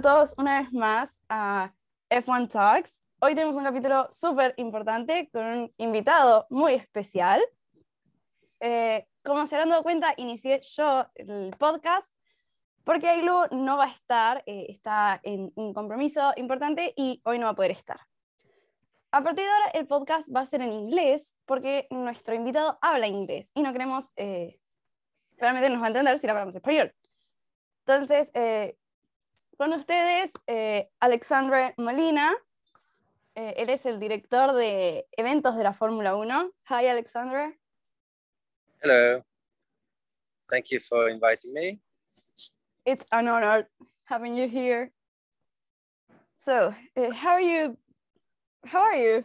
todos una vez más a F1 Talks. Hoy tenemos un capítulo súper importante con un invitado muy especial. Eh, como se habrán dado cuenta, inicié yo el podcast porque Ailu no va a estar, eh, está en un compromiso importante y hoy no va a poder estar. A partir de ahora el podcast va a ser en inglés porque nuestro invitado habla inglés y no queremos, eh, claramente nos va a entender si le hablamos español. Entonces, eh, con ustedes, eh, Alexandre Molina. Eh, él es el director de eventos de la Fórmula 1. Hi, Alexandre. Hello. Thank you for inviting me. It's an honor having you here. So, uh, how are you? How are you?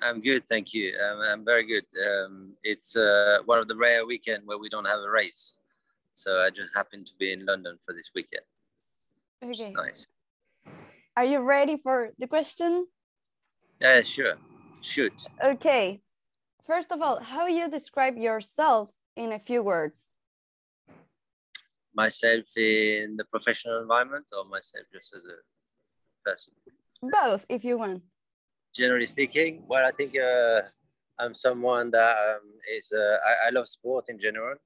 I'm good, thank you. Um, I'm very good. Um, it's uh, one of the rare weekend where we don't have a race, so I just happened to be in London for this weekend. Okay. nice. Are you ready for the question? Yeah, sure. Shoot. Okay. First of all, how you describe yourself in a few words? Myself in the professional environment or myself just as a person? Both, if you want. Generally speaking, well, I think uh, I'm someone that um, is, uh, I, I love sport in general.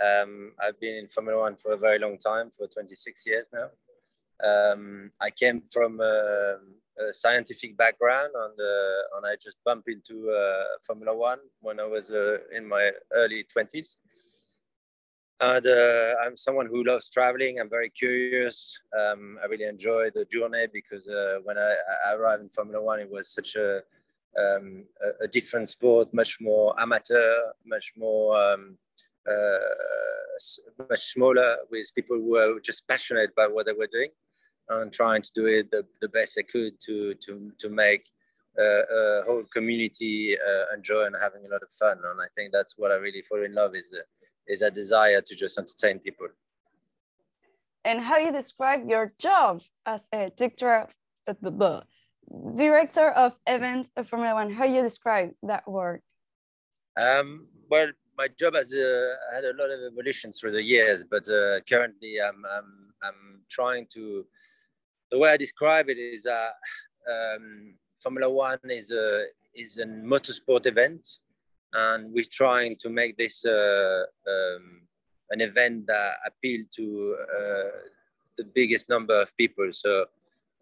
Um, I've been in Formula One for a very long time, for 26 years now. Um, I came from a, a scientific background, and, uh, and I just bumped into uh, Formula One when I was uh, in my early 20s. And uh, I'm someone who loves traveling. I'm very curious. Um, I really enjoy the journey because uh, when I, I arrived in Formula One, it was such a, um, a, a different sport, much more amateur, much more um, much smaller, with people who were just passionate about what they were doing and trying to do it the, the best they could to to to make uh, a whole community uh, enjoy and having a lot of fun. And I think that's what I really fall in love is uh, is a desire to just entertain people. and how you describe your job as a director of, uh, director of events of Formula One. How you describe that work? Um, well, my job has uh, had a lot of evolution through the years, but uh, currently I'm, I'm, I'm trying to. The way I describe it is uh, um, Formula One is a is a motorsport event, and we're trying to make this uh, um, an event that appeal to uh, the biggest number of people. So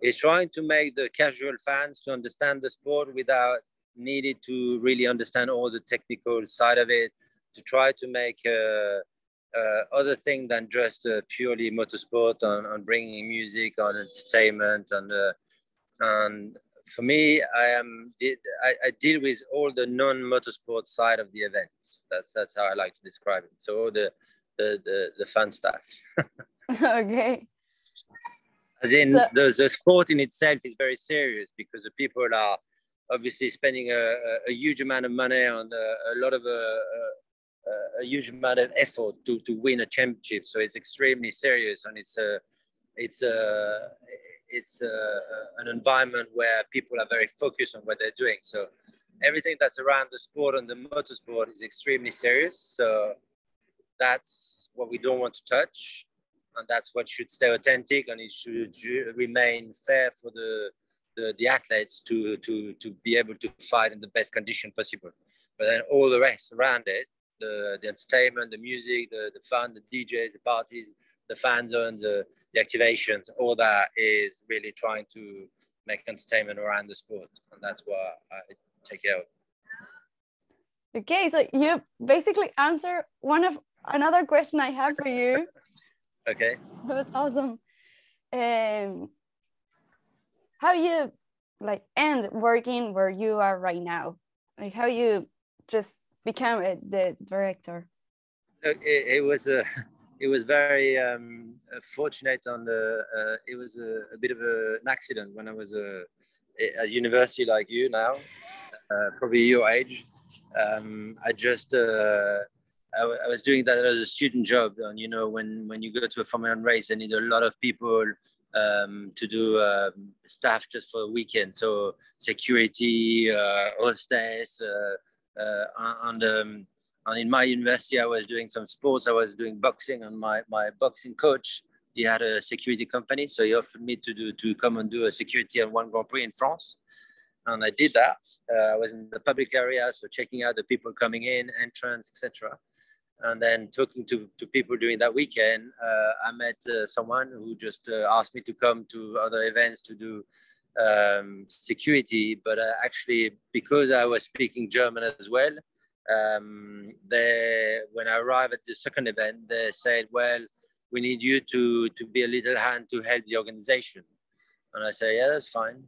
it's trying to make the casual fans to understand the sport without needed to really understand all the technical side of it to try to make uh, uh, other thing than just uh, purely motorsport on, on bringing music on entertainment and uh, and for me i am I, I deal with all the non-motorsport side of the events. That's that's how i like to describe it. So all the the the, the fun stuff. Okay. As in, So- the, the sport in itself is very serious because the people are obviously spending a, a, a huge amount of money on a, a lot of uh, Uh, a huge amount of effort to, to win a championship. So it's extremely serious, and it's a it's a it's a, an environment where people are very focused on what they're doing. So everything that's around the sport and the motorsport is extremely serious. So that's what we don't want to touch and that's what should stay authentic and it should remain fair for the, the the athletes to to to be able to fight in the best condition possible but then all the rest around it the the entertainment the music the the fun the djs the parties the fan zones the, the activations all that is really trying to make entertainment around the sport and that's why i take it out Okay, so you basically answer one of another question I have for you. okay That was awesome. Um, how you like end working where you are right now? Like how you just become a, the director? Look, it, it was a, it was very um, uh, fortunate on the. Uh, it was a, a bit of a, an accident when I was a, at university like you now, uh, probably your age. Um, I just uh, I, was doing that as a student job, and you know when when you go to a Formula One race, they need a lot of people um, to do um, staff just for a weekend. So security, uh, hostess, uh, uh, and um, and in my university, I was doing some sports. I was doing boxing, and my my boxing coach he had a security company, so he offered me to do to come and do a security on one Grand Prix in France, and I did that. Uh, I was in the public area, so checking out the people coming in, entrance, etc. And then talking to, to people during that weekend, uh, I met uh, someone who just uh, asked me to come to other events to do um, security. But uh, actually, because I was speaking German as well, um, they, when I arrived at the second event, they said, well, we need you to, to be a little hand to help the organization. And I say, yeah, that's fine.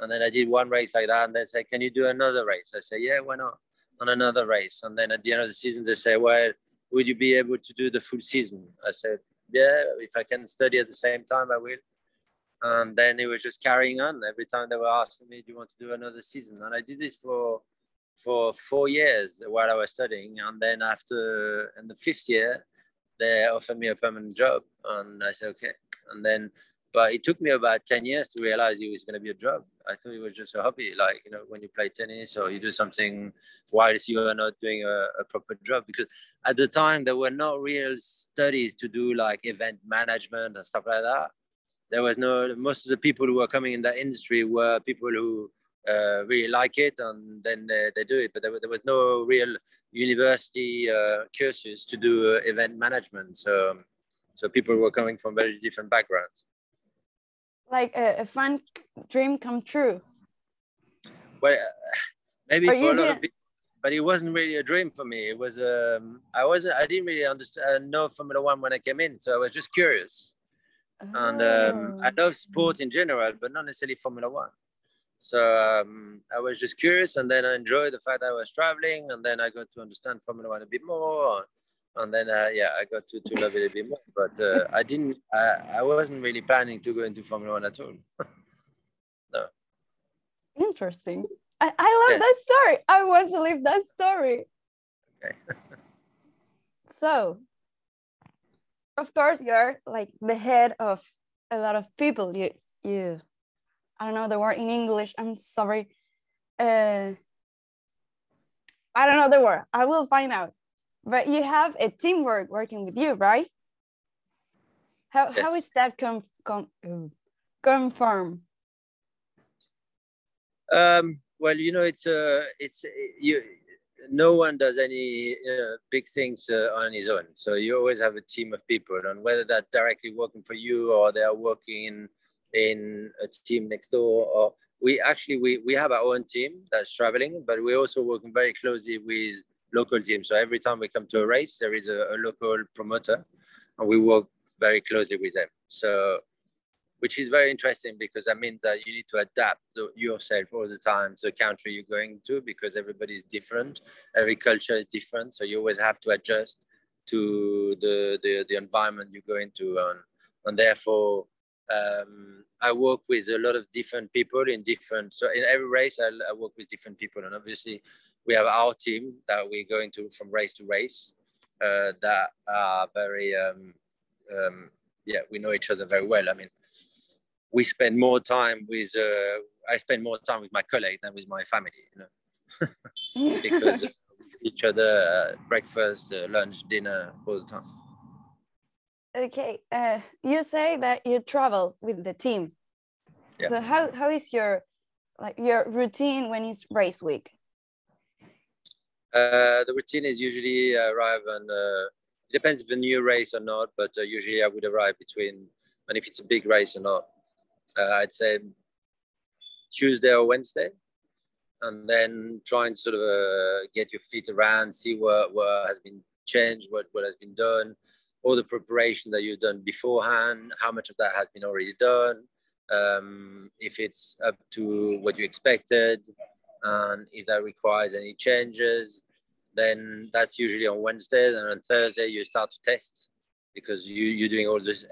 And then I did one race like that. And they say, can you do another race? I say, yeah, why not? On another race. And then at the end of the season, they say, well, would you be able to do the full season? I said, yeah, if I can study at the same time, I will. And then it was just carrying on. Every time they were asking me, do you want to do another season? And I did this for for four years while I was studying. And then after in the fifth year, they offered me a permanent job. And I said, okay. And then but it took me about 10 years to realize it was going to be a job. I thought it was just a hobby, like, you know, when you play tennis or you do something whilst you are not doing a, a proper job. Because at the time, there were no real studies to do like event management and stuff like that. There was no, most of the people who were coming in that industry were people who uh, really like it and then they, they do it. But there, there was no real university uh, courses to do uh, event management. So, so people were coming from very different backgrounds like a, a fun dream come true? Well, uh, maybe for a lot of people, but it wasn't really a dream for me. It was um, I wasn't I didn't really understand uh, know Formula One when I came in, so I was just curious. Oh. And um, I love sport in general, but not necessarily Formula One. So um, I was just curious, and then I enjoyed the fact I was traveling, and then I got to understand Formula One a bit more and then uh, yeah, I got to, to love it a bit more. But uh, I didn't. I, I wasn't really planning to go into Formula One at all. no. Interesting. I, I love yeah. that story. I want to live that story. Okay. so, of course, you're like the head of a lot of people. You you. I don't know the word in English. I'm sorry. Uh, I don't know the word. I will find out but you have a teamwork working with you, right? How, yes. how is that com, com, confirmed? Um, well, you know, it's uh, it's you. No one does any uh, big things uh, on his own. So you always have a team of people, and whether that's directly working for you or they are working in in a team next door, or we actually we we have our own team that's traveling, but we're also working very closely with local team. So every time we come to a race, there is a, a local promoter, and we work very closely with them. So, which is very interesting because that means that you need to adapt yourself all the time to the country you're going to because everybody is different, every culture is different. So you always have to adjust to the the, the environment you go into, and and therefore. Um, I work with a lot of different people in different. So in every race, I, I work with different people, and obviously, we have our team that we're going to from race to race uh, that are very um, um, yeah we know each other very well i mean we spend more time with uh, i spend more time with my colleague than with my family you know? Because each other uh, breakfast uh, lunch dinner all the time. Okay uh, you say that you travel with the team. Yeah. so how, how is your like your routine when it's race week? Uh, the routine is usually arrive and Uh, it depends if a new race or not, but uh, usually I would arrive between, and if it's a big race or not, uh, I'd say Tuesday or Wednesday, and then try and sort of get your feet around, see what what has been changed, what what has been done, all the preparation that you've done beforehand, how much of that has been already done, um, if it's up to what you expected, and if that requires any changes, then that's usually on Wednesdays, and on Thursday you start to test because you you're doing all this.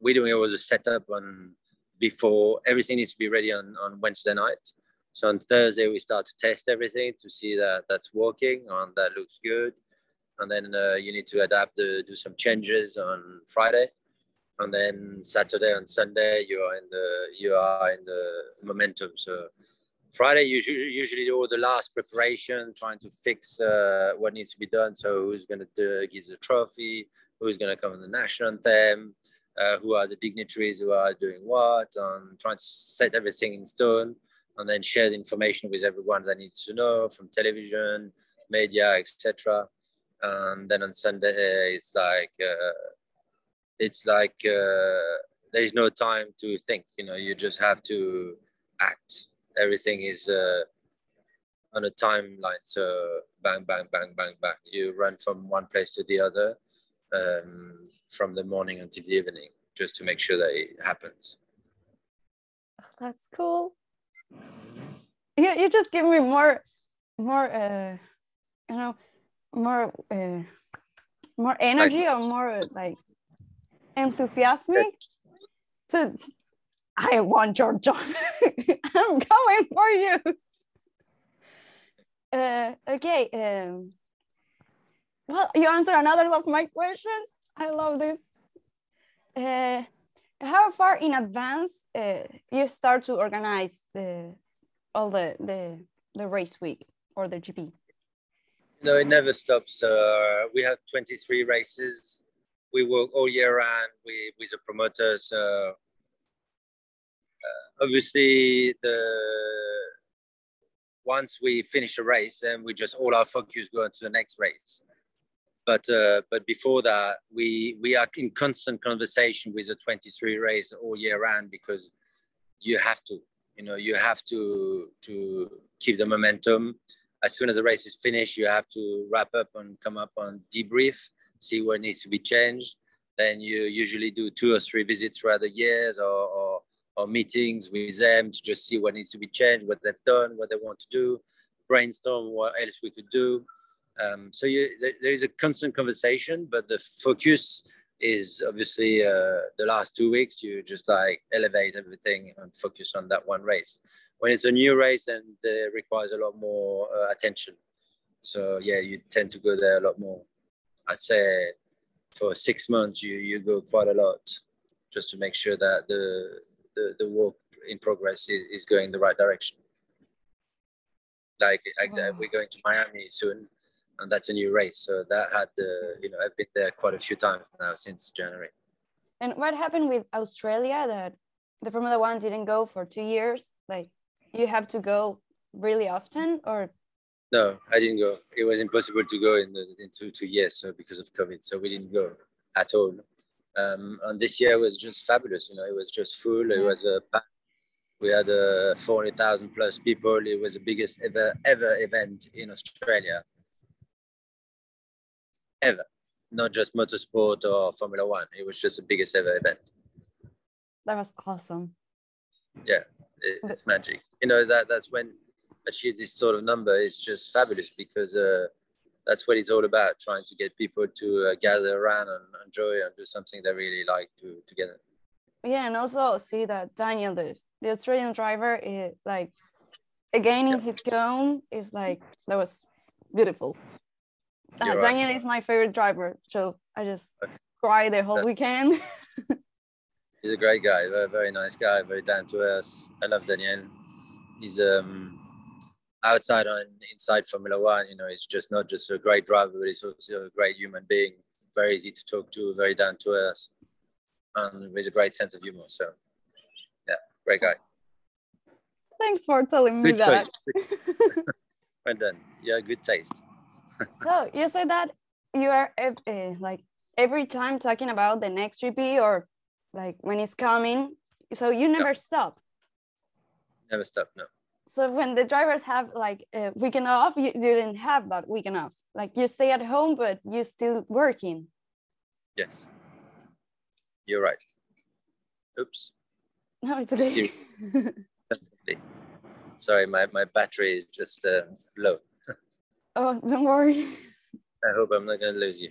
We're doing all the setup on before everything needs to be ready on on Wednesday night. So on Thursday we start to test everything to see that that's working and that looks good, and then uh, you need to adapt, to do some changes on Friday, and then Saturday and Sunday you are in the you are in the momentum. So Friday, usually, usually all the last preparation, trying to fix uh, what needs to be done. So who's going to give the trophy? Who's going to come in the national anthem? Uh, who are the dignitaries who are doing what, and trying to set everything in stone, and then share the information with everyone that needs to know from television, media, etc. And then on Sunday, it's like uh, it's like uh, there's no time to think. You know, you just have to act. Everything is uh, on a timeline. So bang, bang, bang, bang, bang. You run from one place to the other um, from the morning until the evening, just to make sure that it happens. That's cool. You, you just give me more, more, uh, you know, more, uh, more energy or more like enthusiastic to I want your job. I'm going for you. Uh, okay. Um, well, you answer another of my questions. I love this. Uh, how far in advance uh, you start to organize the all the the the race week or the GP? No, it never stops. Uh, we have 23 races. We work all year round with, with the promoters. Uh, obviously, the once we finish a race, then we just all our focus go to the next race. But uh, but before that, we we are in constant conversation with the 23 race all year round because you have to, you know, you have to to keep the momentum. As soon as the race is finished, you have to wrap up and come up on debrief, see what needs to be changed. Then you usually do two or three visits throughout the years or, or or meetings with them to just see what needs to be changed, what they've done, what they want to do, brainstorm what else we could do. Um, so you, there is a constant conversation, but the focus is obviously uh, the last two weeks. You just like elevate everything and focus on that one race. When it's a new race, and it requires a lot more uh, attention. So yeah, you tend to go there a lot more. I'd say for six months, you you go quite a lot just to make sure that the the, the work in progress is, is going the right direction. Like wow. we're going to Miami soon, and that's a new race. So that had the you know I've been there quite a few times now since January. And what happened with Australia that the Formula One didn't go for two years? Like you have to go really often, or? No, I didn't go. It was impossible to go in the in two two years, so because of COVID, so we didn't go at all. Um, and this year was just fabulous. You know, it was just full. It was a we had uh, 400,000 plus people. It was the biggest ever ever event in Australia, ever. Not just motorsport or Formula One. It was just the biggest ever event. That was awesome. Yeah, it, it's magic. You know that that's when achieve this sort of number is just fabulous because. Uh, that's what it's all about trying to get people to uh, gather around and enjoy and do something they really like to together yeah and also see that daniel the, the australian driver is like again in yeah. his own is like that was beautiful uh, daniel is my favorite driver so i just cry the whole weekend he's a great guy very, very nice guy very down to earth i love daniel he's um outside and inside Formula One, you know, he's just not just a great driver, but he's also a great human being, very easy to talk to, very down to earth, and with a great sense of humor. So, yeah, great guy. Thanks for telling me good that. well done. Yeah, good taste. So you said that you are uh, like every time talking about the next GP or like when it's coming. So you never stop. Never stop. No. So when the drivers have like a weekend off you, you didn't have that weekend off. Like you stay at home but you're still working. Yes. You're right. Oops. No it's okay. Sorry my, my battery is just uh, low oh don't worry. I hope i'm not gonna lose you.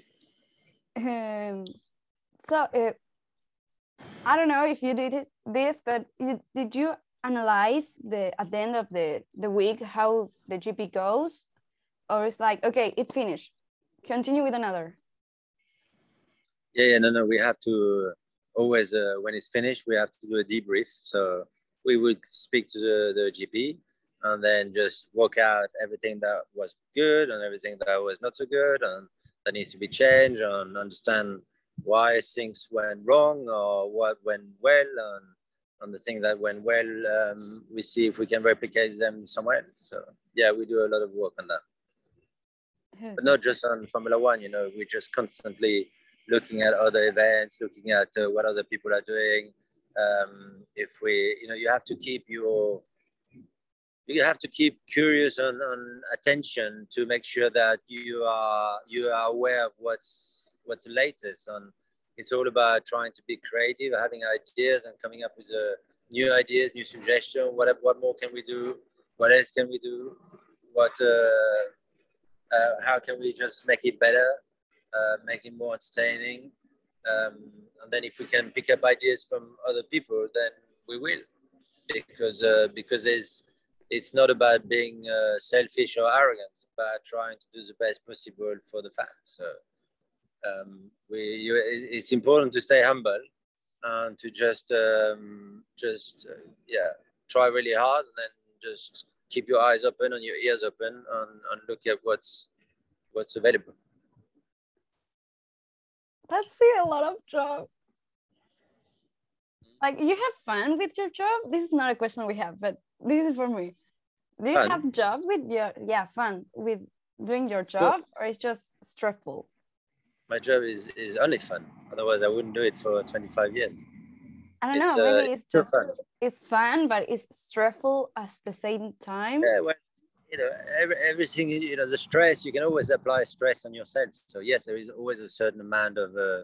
Um so uh, i don't know if you did it, this but you, did you analyze the at the end of the the week how the gp goes? Or it's like okay it finished. Continue with another. Yeah yeah no no we have to always uh, when it's finished we have to do a debrief. So we would speak to the, the gp and then just work out everything that was good and everything that was not so good and that needs to be changed and understand why things went wrong or what went well, and on the thing that went well, um, we see if we can replicate them somewhere else. So yeah, we do a lot of work on that. But not just on Formula One, you know, we're just constantly looking at other events, looking at uh, what other people are doing. Um, if we, you know, you have to keep your, you have to keep curious on, on attention to make sure that you are you are aware of what's what's the latest on it's all about trying to be creative, having ideas and coming up with uh, new ideas, new suggestions. What, what more can we do? What else can we do? What, uh, uh, how can we just make it better, uh, make it more entertaining? Um, and then if we can pick up ideas from other people, then we will, because uh, because it's it's not about being uh, selfish or arrogant, about trying to do the best possible for the fans. So um, we you, it's important to stay humble and to just um, just uh, yeah try really hard and then just keep your eyes open and your ears open and, and look at what's what's available. That's a lot of job like you have fun with your job? This is not a question we have but this is for me do you fun. have job with your yeah fun with doing your job or it's just stressful my job is is only fun. Otherwise, I wouldn't do it for 25 years. I don't it's, know. Maybe uh, it's just fun. it's fun, but it's stressful at the same time. Yeah, well, you know, every, everything. You know, the stress. You can always apply stress on yourself. So yes, there is always a certain amount of uh,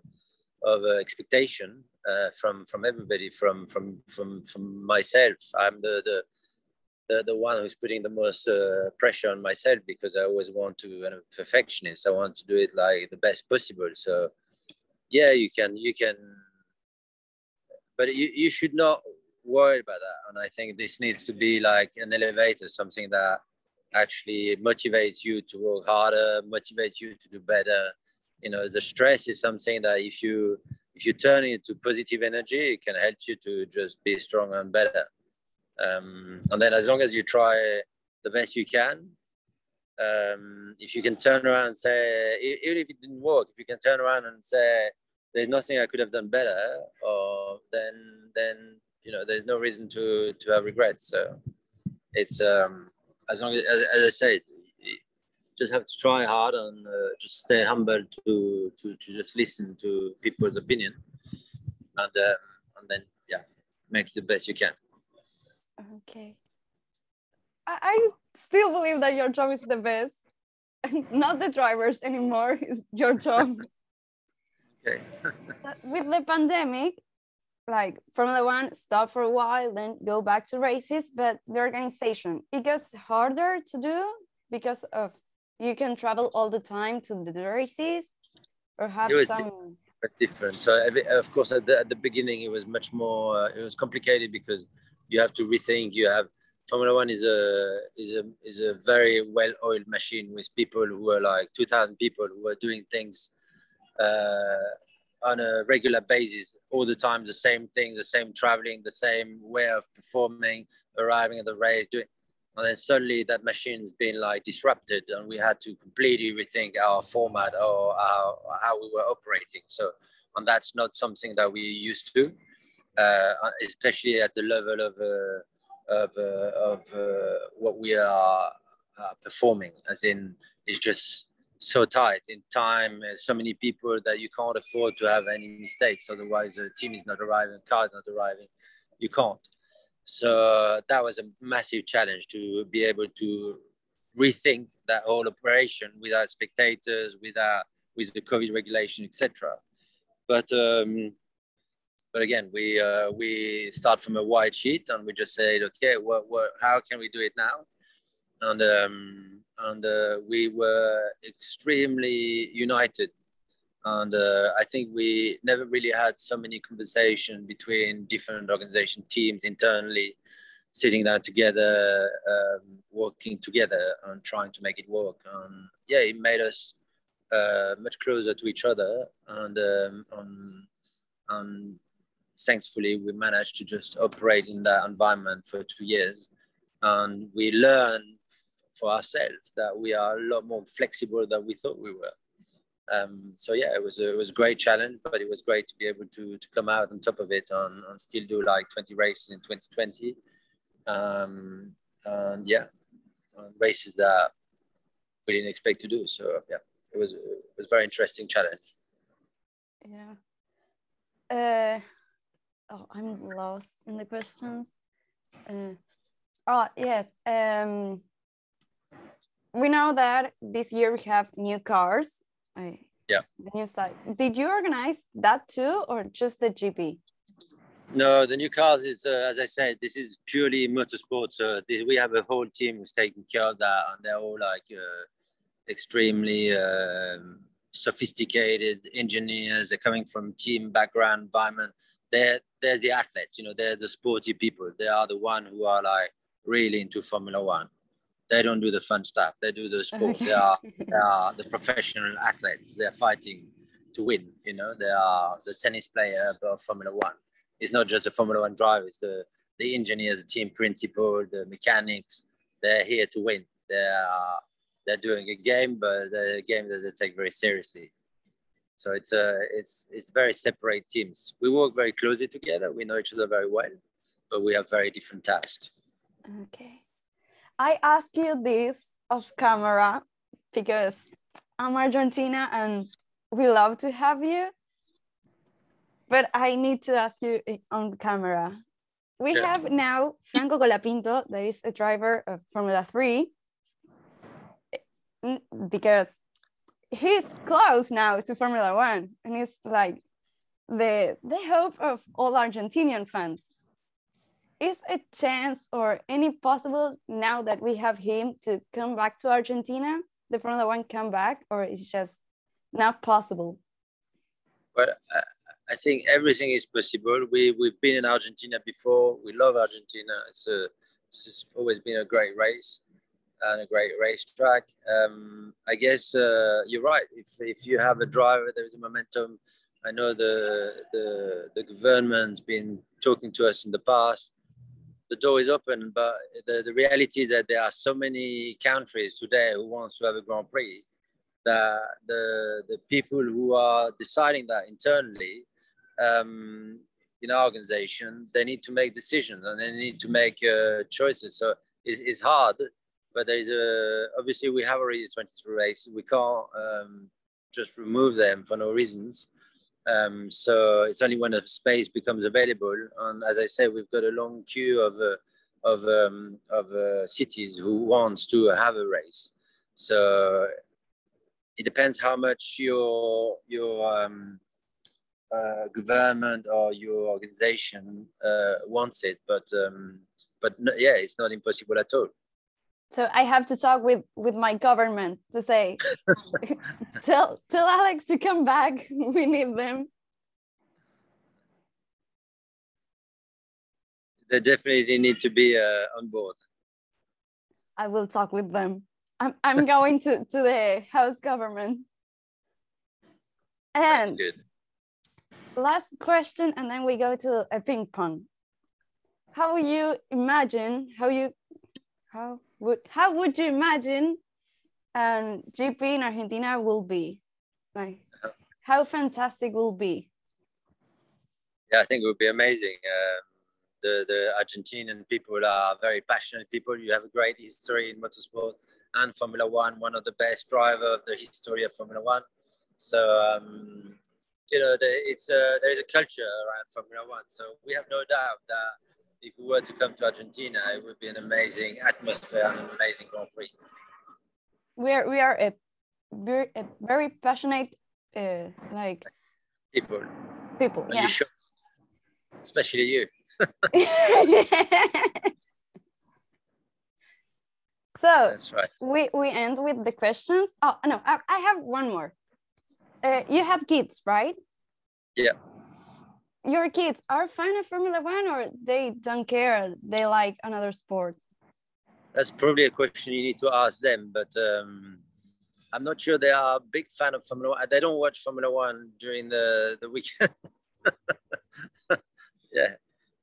of uh, expectation uh, from from everybody, from from from from myself. I'm the the the, the one who's putting the most uh, pressure on myself because I always want to, I'm a perfectionist. I want to do it like the best possible. So yeah, you can, you can, but you, you should not worry about that. And I think this needs to be like an elevator, something that actually motivates you to work harder, motivates you to do better. You know, the stress is something that if you, if you turn it into positive energy, it can help you to just be stronger and better. Um, and then as long as you try the best you can, um, if you can turn around and say, even if it didn't work, if you can turn around and say, there's nothing I could have done better, or then then you know there's no reason to to have regrets. So it's um, as long as, as, as I said, just have to try hard and uh, just stay humble to, to to just listen to people's opinion, and um, and then yeah, make the best you can. Okay. I, I still believe that your job is the best. Not the drivers anymore, it's your job. okay. With the pandemic, like Formula One stop for a while, then go back to races, but the organization, it gets harder to do because of you can travel all the time to the races or have some different. So of course at the, at the beginning it was much more uh, it was complicated because you have to rethink. You have Formula One is a is a is a very well oiled machine with people who are like two thousand people who are doing things uh, on a regular basis all the time, the same thing, the same traveling, the same way of performing, arriving at the race, doing. And then suddenly that machine's been like disrupted, and we had to completely rethink our format or our, how we were operating. So, and that's not something that we used to. Uh, especially at the level of uh, of, uh, of what we are performing, as in it's just so tight in time, so many people that you can't afford to have any mistakes. Otherwise, the team is not arriving, car is not arriving. You can't. So that was a massive challenge to be able to rethink that whole operation without spectators, without with the COVID regulation, etc. But um, but again, we uh, we start from a white sheet and we just said, okay, what, what, how can we do it now? And um, and uh, we were extremely united. And uh, I think we never really had so many conversations between different organization teams internally, sitting down together, um, working together, and trying to make it work. And yeah, it made us uh, much closer to each other and um, on, on thankfully we managed to just operate in that environment for two years and we learned for ourselves that we are a lot more flexible than we thought we were Um, so yeah, it was a, it was a great challenge, but it was great to be able to to come out on top of it on and still do like 20 races in 2020. Um, and yeah, races that we didn't expect to do. So yeah, it was it was a very interesting challenge. Yeah. Uh, oh, I'm lost in the questions. Uh, oh yes. Um, we know that this year we have new cars. I, yeah. The new side. Did you organize that too, or just the GP? No, the new cars is, uh, as I said, this is purely motorsport. So we have a whole team who's taking care of that, and they're all like uh, extremely um, sophisticated engineers. They're coming from team background environment. They're they're the athletes, you know. They're the sporty people. They are the one who are like really into Formula One. They don't do the fun stuff. They do the sport. Okay. They are they are the professional athletes. They're fighting to win. You know, they are the tennis player of Formula One it's not just the Formula One driver, it's the, the engineer, the team principal, the mechanics. They're here to win. They're, they're doing a game, but the game that they take very seriously. So it's, uh, it's, it's very separate teams. We work very closely together. We know each other very well, but we have very different tasks. Okay. I ask you this off camera because I'm Argentina and we love to have you but I need to ask you on camera. We yeah. have now Franco Colapinto, that is a driver of Formula 3, eh, because he's close now to Formula 1 and he's like the, the hope of all Argentinian fans. Is a chance or any possible now that we have him to come back to Argentina, the Formula One come back, or it's just not possible? But I think everything is possible. We we've been in Argentina before. We love Argentina. It's a it's always been a great race and a great racetrack. Um, I guess uh, you're right. If if you have a driver, there is a momentum. I know the the the government's been talking to us in the past. The door is open, but the, the reality is that there are so many countries today who wants to have a Grand Prix that the the people who are deciding that internally um, in our organization, they need to make decisions and they need to make uh, choices. So it's, it's hard, but there's a, obviously we have already 23 races. We can't um, just remove them for no reasons. Um, so it's only when a space becomes available. And as I said, we've got a long queue of, uh, of, um, of uh, cities who wants to have a race. So it depends how much your, your, um, uh, government or your organization uh, wants it, but um, but no, yeah, it's not impossible at all. So I have to talk with with my government to say, tell tell Alex to come back. We need them. They definitely need to be uh, on board. I will talk with them. I'm I'm going to to the house government. And last question, and then we go to a ping pong. How you imagine? How you? How would? How would you imagine? Um, GP in Argentina will be like how fantastic will be. Yeah, I think it would be amazing. Um, the the Argentinian people are very passionate people. You have a great history in motorsport and Formula One, one of the best driver of the history of Formula One. So um, you know, the, it's a, there is a culture around Formula One. So we have no doubt that if we were to come to Argentina, it would be an amazing atmosphere and an amazing Grand Prix. We are we are a very, a very passionate uh, like people. People, yeah. You Especially you. so that's right. we we end with the questions. Oh no, I, I have one more. Uh, you have kids, right? Yeah. Your kids are fan of Formula One, or they don't care? They like another sport. That's probably a question you need to ask them, but um, I'm not sure they are a big fan of Formula One. They don't watch Formula One during the the weekend. yeah,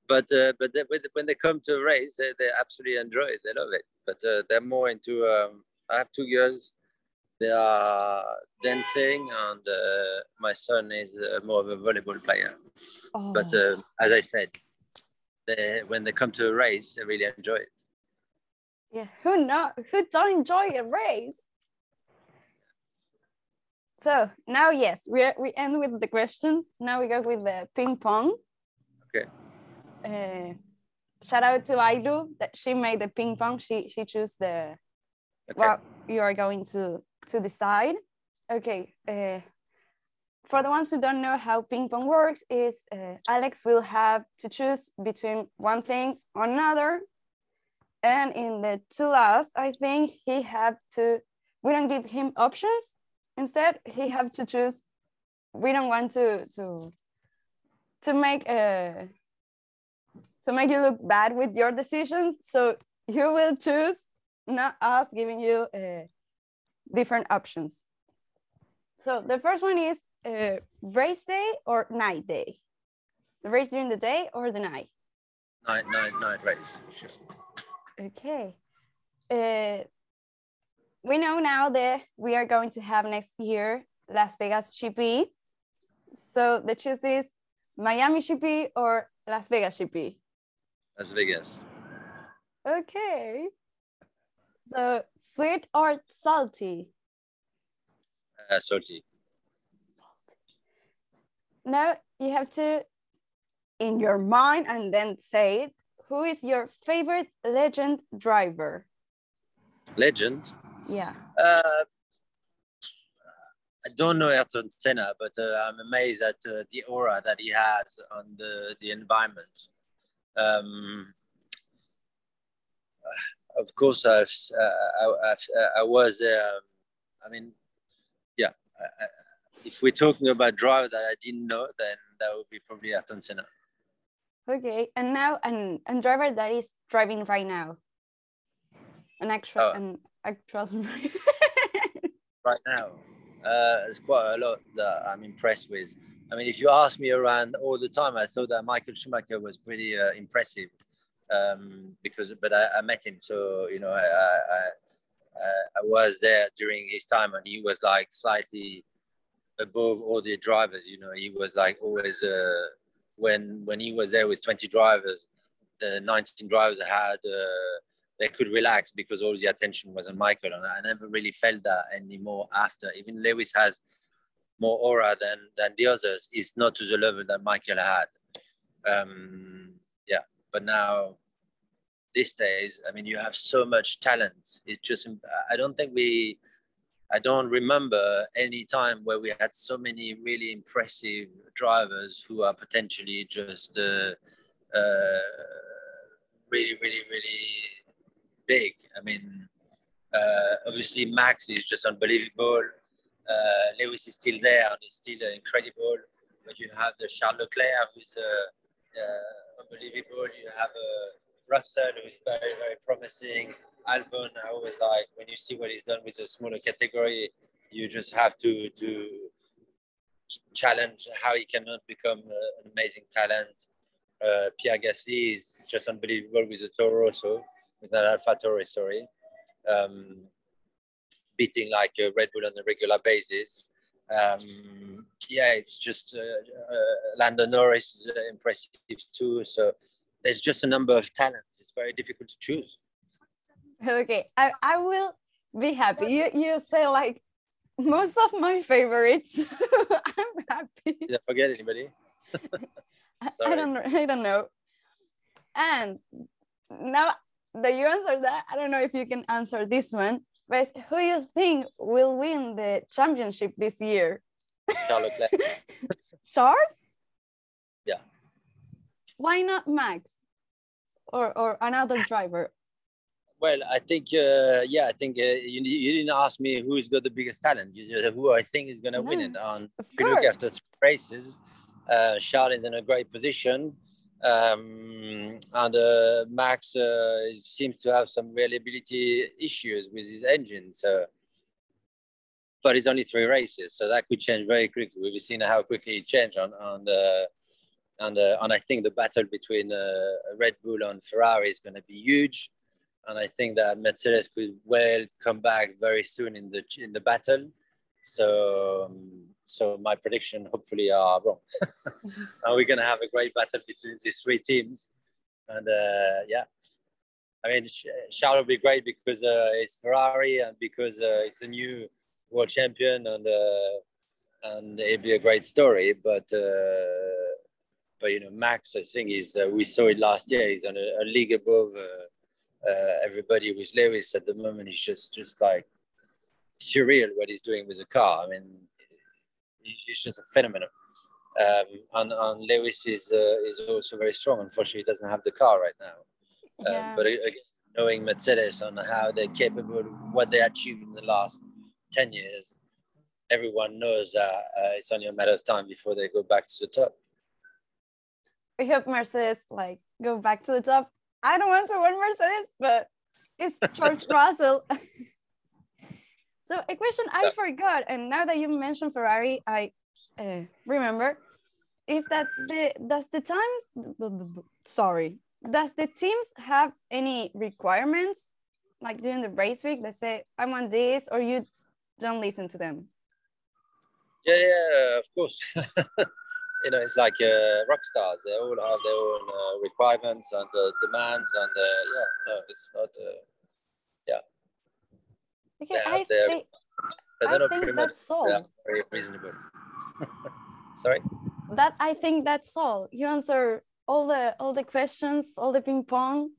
but uh, but they, when they come to a race, they, they absolutely enjoy it. They love it. But uh, they're more into. Um, I have two girls they are dancing, and uh, my son is uh, more of a volleyball player. Oh, But uh, as I said, they, when they come to a race, they really enjoy it. yeah, who not who don't enjoy a race? So now, yes, we are, we end with the questions. Now we go with the ping pong. Okay. Uh, shout out to Ailu that she made the ping pong. She she chose the Okay. what you are going to to decide. Okay. Uh, for the ones who don't know how ping pong works, is uh, Alex will have to choose between one thing or another, and in the two last, I think he have to. We don't give him options. Instead, he have to choose. We don't want to to to make a to make you look bad with your decisions. So you will choose, not us giving you uh, different options. So the first one is uh, race day or night day. The race during the day or the night. Night, night, night race. Sure. Okay. Uh, we know now that we are going to have next year Las Vegas GP. So the choice is Miami GP or Las Vegas GP. Las Vegas. Okay. So sweet or salty? Uh, salty. Now you have to, in your mind, and then say it. Who is your favorite legend driver? Legend. Yeah. Uh, I don't know Ayrton Senna, but uh, I'm amazed at uh, the aura that he has on the, the environment. Um, of course, I've, uh, I, I've, uh, I was. Um, I mean, yeah. I, I, if we're talking about driver that I didn't know, then that would be probably Ayrton Senna. Okay. And now an, an driver that is driving right now. An actual Oh. an actual right now. Uh, there's quite a lot that I'm impressed with. I mean, if you ask me around all the time, I saw that Michael Schumacher was pretty uh, impressive um, because, but I, I met him, so you know, I, I, I, was there during his time, and he was like slightly above all the drivers. You know, he was like always uh, when when he was there with 20 drivers, the 19 drivers had. Uh, they could relax because all the attention was on Michael, and I never really felt that anymore after. Even Lewis has more aura than than the others. It's not to the level that Michael had. Um, but now these days, I mean, you have so much talent. It's just I don't think we. I don't remember any time where we had so many really impressive drivers who are potentially just uh, uh, really, really, really big. I mean, uh, obviously Max is just unbelievable. Uh, Lewis is still there and he's still incredible. But you have the Charles Leclerc who's uh, uh, unbelievable. You have uh, Russell who's very very promising. Albon, I always like when you see what he's done with a smaller category, you just have to to challenge how he cannot become uh, an amazing talent. Uh, Pierre Gasly is just unbelievable with the Toro so with an AlphaTauri, sorry, um, beating like uh, Red Bull on a regular basis. Um, yeah, it's just uh, uh, Lando Norris is uh, impressive too. So there's just a number of talents. It's very difficult to choose. Okay, I, I will be happy. You you say like most of my favorites. I'm happy. Did I forget anybody? I- I don't know. I don't know. And now that you answer that, I don't know if you can answer this one. But who you think will win the championship this year? Charles Leclerc. Charles? Yeah. Why not Max? Or or another driver? Well, I think, uh, yeah, I think uh, you, you didn't ask me who's got the biggest talent. You just who I think is going to win it. On Of if you look after races, uh, Charles is in a great position. Um, and uh, Max uh, seems to have some reliability issues with his engine. So, but it's only three races, so that could change very quickly. We've seen how quickly it changed on on the and uh, and I think the battle between uh, Red Bull and Ferrari is going to be huge. and I think that Mercedes could well come back very soon in the in the battle. So, um, so my prediction hopefully are wrong, and we're gonna have a great battle between these three teams. And uh, yeah, I mean, Charles will be great because uh, it's Ferrari and because uh, it's a new world champion, and uh, and it'd be a great story. But uh, but you know, Max, I think is uh, we saw it last year. He's on a, a league above everybody with Lewis at the moment. He's just just like surreal what he's doing with the car. I mean, he's just a phenomenon. Um, and, and Lewis is uh, is also very strong. Unfortunately, he doesn't have the car right now. Um, yeah. but again, knowing Mercedes and how they're capable, what they achieved in the last ten years, everyone knows that uh, it's only a matter of time before they go back to the top. We hope Mercedes like go back to the top. I don't want to win Mercedes, but it's George Russell. So a question I forgot, and now that you mentioned Ferrari, I uh, remember, is that the does the times sorry does the teams have any requirements like during the race week? They say I want this, or you don't listen to them. Yeah, yeah, of course. you know, it's like uh, rock stars. They all have their own uh, requirements and uh, demands, and uh, yeah, no, it's not. Uh, yeah, Okay, I, their, I, I think that's all. very reasonable. Sorry. That I think that's all. You answer all the all the questions, all the ping pong.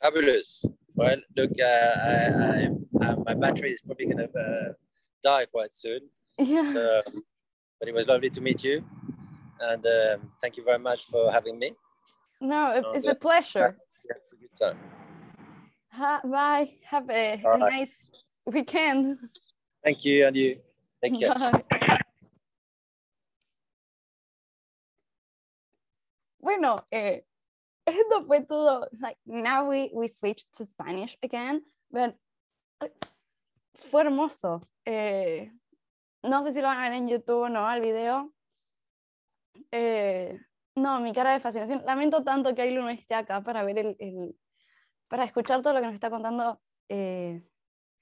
Fabulous. Well, look, uh, I, I, uh, my battery is probably gonna uh, die quite soon. Yeah. So, but it was lovely to meet you, and um, thank you very much for having me. No, it's a pleasure. Yeah, a good time. Ha, bye. Have a, a nice weekend. Thank you, and you. Thank you. Bye. Bueno, eh, esto fue todo. Like now we we switch to Spanish again, but fue hermoso. Eh, no sé si lo van a ver en YouTube o no, el video. Eh, no, mi cara de fascinación. Lamento tanto que Ailu no esté acá para ver el, el, para escuchar todo lo que nos está contando eh,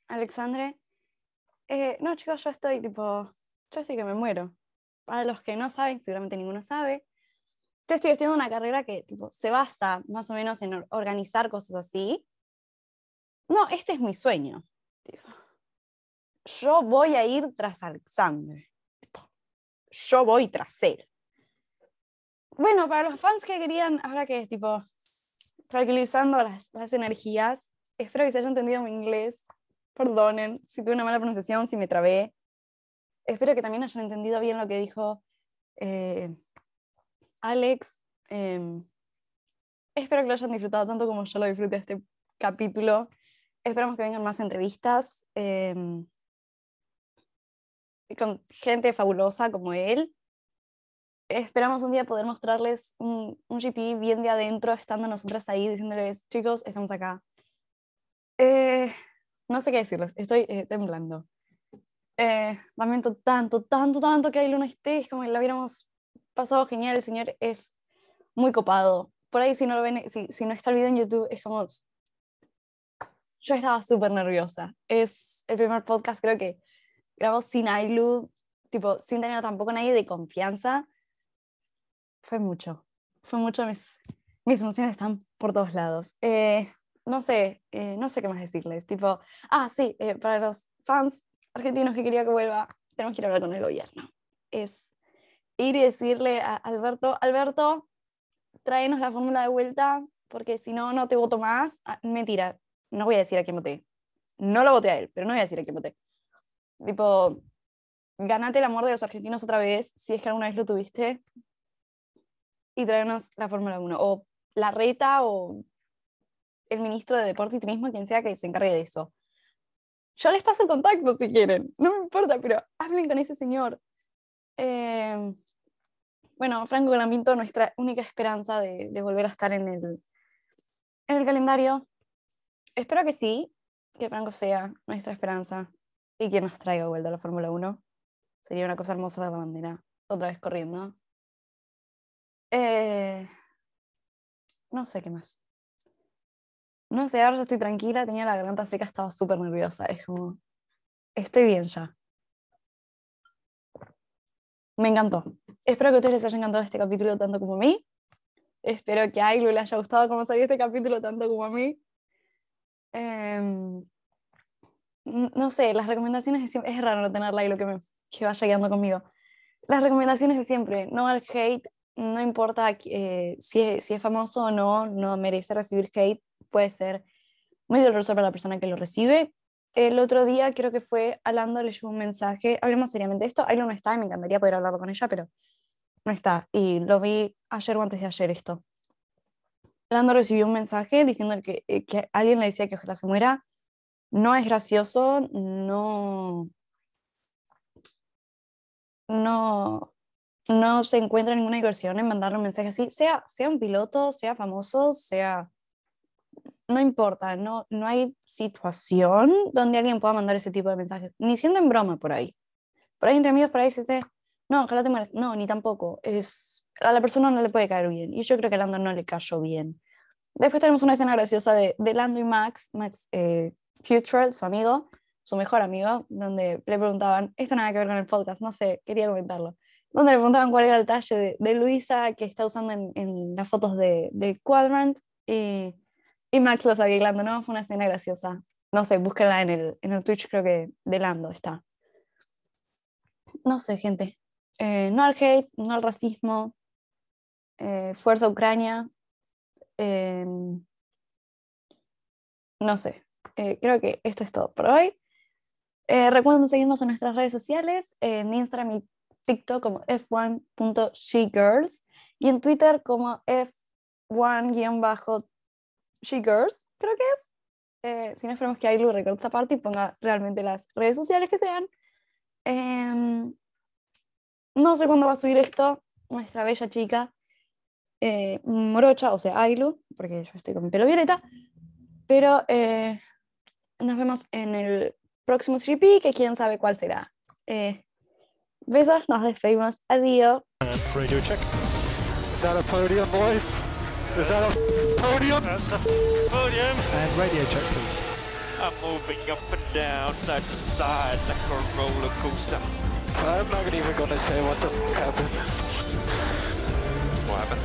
Alexandre. Eh, no, chicos, yo estoy tipo, yo sí que me muero. Para los que no saben, seguramente ninguno sabe, yo estoy estudiando una carrera que tipo, se basa más o menos en organizar cosas así. No, este es mi sueño. yo voy a ir tras Alexandre. yo voy tras él. Bueno, para los fans que querían, ahora que tipo, tranquilizando las, las energías, espero que se haya entendido mi inglés perdonen si tuve una mala pronunciación, si me trabé. Espero que también hayan entendido bien lo que dijo eh, Alex. Em, espero que lo hayan disfrutado tanto como yo lo disfruté este capítulo. Esperamos que vengan más entrevistas em, con gente fabulosa como él. Esperamos un día poder mostrarles un, un GP bien de adentro, estando nosotras ahí, diciéndoles, chicos, estamos acá. Eh, no sé qué decirles, estoy eh, temblando. Eh, lamento tanto, tanto, tanto que no esté, es como la hubiéramos pasado genial, el señor es muy copado. Por ahí si no lo ven, si, si no está el video en YouTube, es como... Yo estaba súper nerviosa. Es el primer podcast creo que grabó sin Ailu, tipo, sin tener tampoco nadie de confianza. Fue mucho, fue mucho, mis, mis emociones están por todos lados. Eh, no sé, eh, no sé qué más decirles. Tipo, ah, sí, eh, para los fans argentinos que quería que vuelva, tenemos que ir a hablar con el gobierno. Es ir y decirle a Alberto, Alberto, tráenos la fórmula de vuelta, porque si no, no te voto más. Ah, mentira, no voy a decir a quién voté. No lo voté a él, pero no voy a decir a quién voté. Tipo, ganate el amor de los argentinos otra vez, si es que alguna vez lo tuviste, y tráenos la Fórmula 1, o la reta, o el ministro de Deporte y Turismo, quien sea que se encargue de eso. Yo les paso el contacto si quieren, no me importa, pero hablen con ese señor. Eh, bueno, Franco Galamito, nuestra única esperanza de, volver a estar en el, en el calendario. Espero que sí, que Franco sea nuestra esperanza y que nos traiga vuelta a la Fórmula 1. Sería una cosa hermosa de la bandera, otra vez corriendo. Eh, no sé qué más. no sé, ahora ya estoy tranquila, tenía la garganta seca, estaba súper nerviosa. Es como, estoy bien ya. Me encantó. Espero que a ustedes les haya encantado este capítulo tanto como a mí. Espero que a Ailu le haya gustado cómo salió este capítulo tanto como a mí. Em, no sé, las recomendaciones de siempre, es raro no tener Ailu que, me, que vaya guiando conmigo. Las recomendaciones de siempre, no al hate, no importa eh, si, es, si es famoso o no, no merece recibir hate, puede ser muy doloroso para la persona que lo recibe. El otro día creo que fue Alando le llegó un mensaje, hablemos seriamente de esto, Ailu no está y me encantaría poder hablar con ella, pero no está. Y lo vi ayer o antes de ayer esto. Lando recibió un mensaje diciendo que, eh, que alguien le decía que ojalá se muera. No es gracioso, no, no, no se encuentra ninguna diversión en mandarle un mensaje así, sea, sea un piloto, sea famoso, sea... No importa, no, no hay situación donde alguien pueda mandar ese tipo de mensajes, ni siendo en broma por ahí. Por ahí entre amigos, por ahí se dice, no, ojalá te mueras. No, ni tampoco. Es, a la persona no le puede caer bien. Y yo creo que a Lando no le cayó bien. Después tenemos una escena graciosa de, de Lando y Max, Max eh, su amigo, su mejor amigo, donde le preguntaban, esto nada que ver con el podcast, no sé, quería comentarlo, donde le preguntaban cuál era el talle de, Luisa que está usando en, las fotos de, de Quadrant, y, y, Max lo sabía Lando, ¿no? Fue una escena graciosa. No sé, búsquenla en el, en el Twitch, creo que de Lando está. No sé, gente. Eh, no al hate, no al racismo, eh, fuerza Ucrania, em, no sé, eh, creo que esto es todo por hoy. recuerden seguirnos en nuestras redes sociales, en Instagram y TikTok como f1.shegirls y en Twitter como f1-shegirls, creo que es. si no esperamos que Ailu recorte esta parte y ponga realmente las redes sociales que sean. Em, no sé cuándo va a subir esto, nuestra bella chica eh, morocha, o sea, Ailu, porque yo estoy con mi pelo violeta, pero eh, nos vemos en el próximo GP, que quién sabe cuál será. Eh, besos, nos despedimos, adiós. Radio check. Is that a podium, boys? Is that a podium? That's a podium. And radio check, please. I'm moving up and down, side to side, like a roller coaster. I'm not even gonna say what the happened. What happened?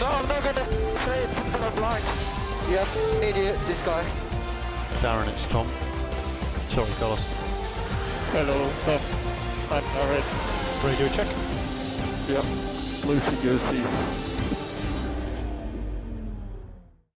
No, I'm not gonna say it, I'm blind. Yeah, idiot, this guy. Darren, it's Tom. Sorry, Carlos. Hello, Tom. I'm Darren. Radio check? Yep. Lucy Goosey.